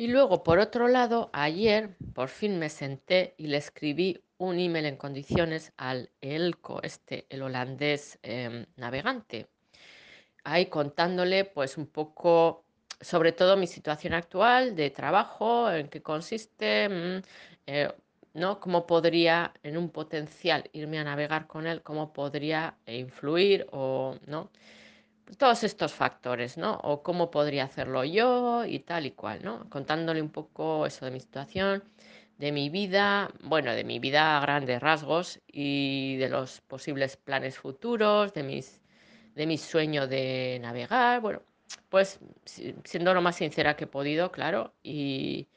Y luego, por otro lado, ayer por fin me senté y le escribí un email en condiciones al Elco, este, el holandés em, navegante, ahí contándole pues un poco sobre todo mi situación actual de trabajo, en qué consiste, mm, eh, ¿no? Cómo podría en un potencial irme a navegar con él, cómo podría influir o no. Todos estos factores, ¿no? O cómo podría hacerlo yo y tal y cual, ¿no? Contándole un poco eso de mi situación, de mi vida, bueno, de mi vida a grandes rasgos y de los posibles planes futuros, de mis de mi sueño de navegar, bueno, pues siendo lo más sincera que he podido, claro, y,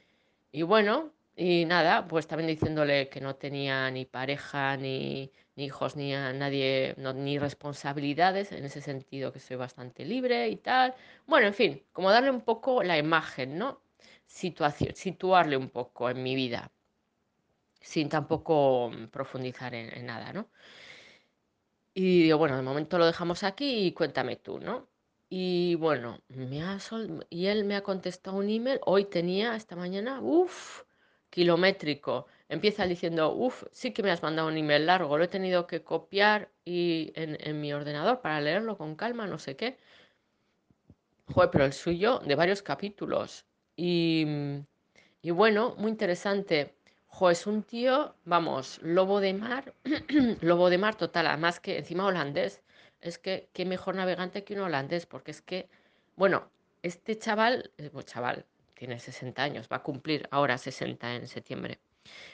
y bueno, y nada, pues también diciéndole que no tenía ni pareja, ni, hijos, ni a nadie, ni responsabilidades, en ese sentido que soy bastante libre y tal. Bueno, en fin, como darle un poco la imagen, ¿no? Situarle un poco en mi vida, sin tampoco profundizar en, en nada, ¿no? Y digo, bueno, de momento lo dejamos aquí y cuéntame tú, ¿no? Y bueno, me ha sol- y él me ha contestado un email, hoy tenía, esta mañana, uff, kilométrico. Empieza diciendo, uff, sí que me has mandado un email largo, lo he tenido que copiar y en, mi ordenador para leerlo con calma, no sé qué. Joder, pero el suyo de varios capítulos. Y, y bueno, muy interesante. Jo, es un tío, vamos, lobo de mar, lobo de mar total, además que encima holandés. Es que qué mejor navegante que un holandés, porque es que, bueno, este chaval, eh, pues chaval, tiene 60 años, va a cumplir ahora 60 en septiembre.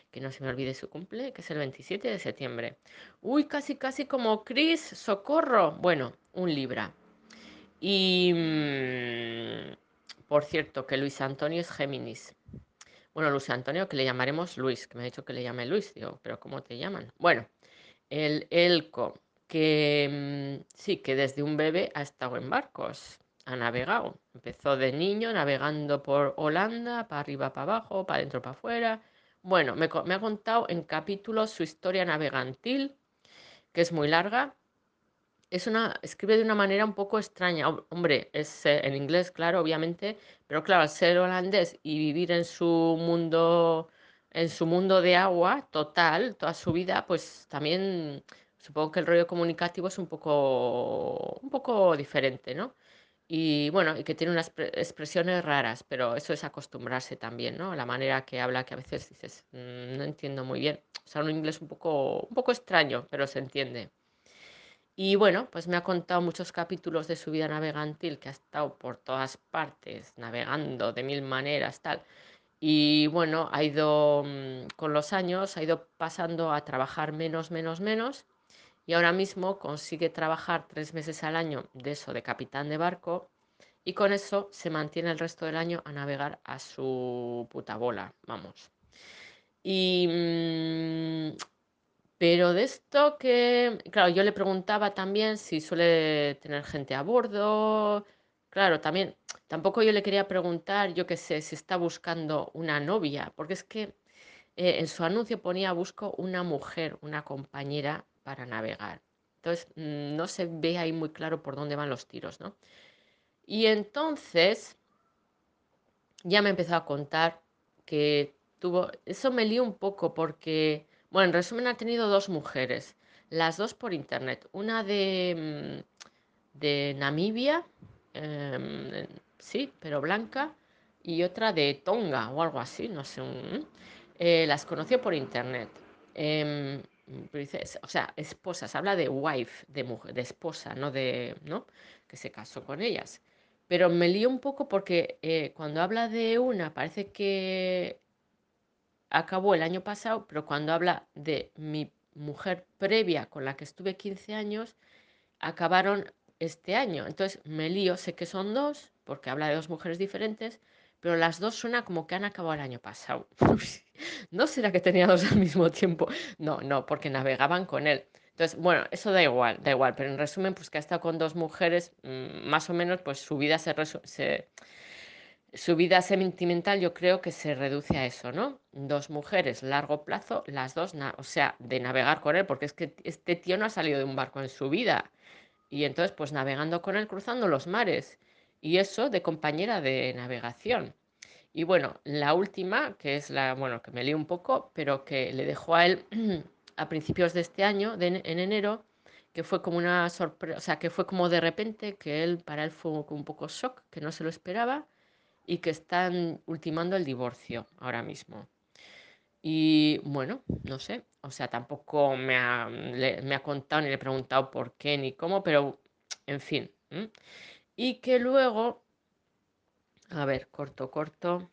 Que no se me olvide su cumple, que es el 27 de septiembre. Uy, casi, casi como Chris, socorro. Bueno, un libra. Y, mm, por cierto, que Luis Antonio es Géminis. Bueno, Luis Antonio, que le llamaremos Luis, que me ha dicho que le llame Luis. Digo, pero ¿cómo te llaman? Bueno, el Elco, que mm, sí, que desde un bebé ha estado en barcos, ha navegado. Empezó de niño navegando por Holanda, para arriba, para abajo, para adentro, para afuera. Bueno, me, me ha contado en capítulos su historia navegantil, que es muy larga. Es una, escribe de una manera un poco extraña. Hom- Hombre, es eh, en inglés, claro, obviamente, pero claro, al ser holandés y vivir en su mundo, en su mundo de agua total, toda su vida, pues también supongo que el rollo comunicativo es un poco, un poco diferente, ¿no? Y bueno, y que tiene unas pre- expresiones raras, pero eso es acostumbrarse también, ¿no? La manera que habla, que a veces dices, "Mm, no entiendo muy bien. O sea, un inglés un poco, un poco extraño, pero se entiende. Y bueno, pues me ha contado muchos capítulos de su vida navegantil, que ha estado por todas partes, navegando de mil maneras, tal. Y bueno, ha ido, mm, con los años, ha ido pasando a trabajar menos, menos, menos. Y ahora mismo consigue trabajar tres meses al año de eso, de capitán de barco. Y con eso se mantiene el resto del año a navegar a su puta bola, vamos. Y, mm, pero de esto que, claro, yo le preguntaba también si suele tener gente a bordo. Claro, también, tampoco yo le quería preguntar, yo qué sé, si está buscando una novia, porque es que eh, en su anuncio ponía busco una mujer, una compañera para navegar. Entonces, mm, no se ve ahí muy claro por dónde van los tiros, ¿no? Y entonces ya me empezó a contar que tuvo, eso me lío un poco porque, bueno, en resumen ha tenido dos mujeres, las dos por internet, una de, mm, de Namibia, em, sí, pero blanca, y otra de Tonga o algo así, no sé, un- eh, las conoció por internet. Em, dice, o sea, esposas, habla de wife, de mujer, de esposa, no de, ¿no? Que se casó con ellas. Pero me lío un poco porque eh, cuando habla de una parece que acabó el año pasado, pero cuando habla de mi mujer previa con la que estuve 15 años, acabaron este año. Entonces me lío, sé que son dos, porque habla de dos mujeres diferentes, pero las dos suena como que han acabado el año pasado. ¿No será que tenía dos al mismo tiempo? No, no, porque navegaban con él. Entonces, bueno, eso da igual, da igual, pero en resumen, pues que ha estado con dos mujeres, mm, más o menos, pues su vida se, se- su vida sentimental yo creo que se reduce a eso, ¿no? Dos mujeres, largo plazo, las dos, o sea, de navegar con él, porque es que este tío no ha salido de un barco en su vida. Y entonces, pues navegando con él, cruzando los mares. Y eso de compañera de navegación. Y bueno, la última, que es la, bueno, que me leí un poco, pero que le dejó a él a principios de este año, en enero, que fue como una sorpresa, o sea, que fue como de repente, que él, para él fue un poco shock, que no se lo esperaba, y que están ultimando el divorcio ahora mismo. Y bueno, no sé, o sea, tampoco me ha, le- me ha contado ni le he preguntado por qué ni cómo, pero en fin. Y que luego, a ver, corto, corto.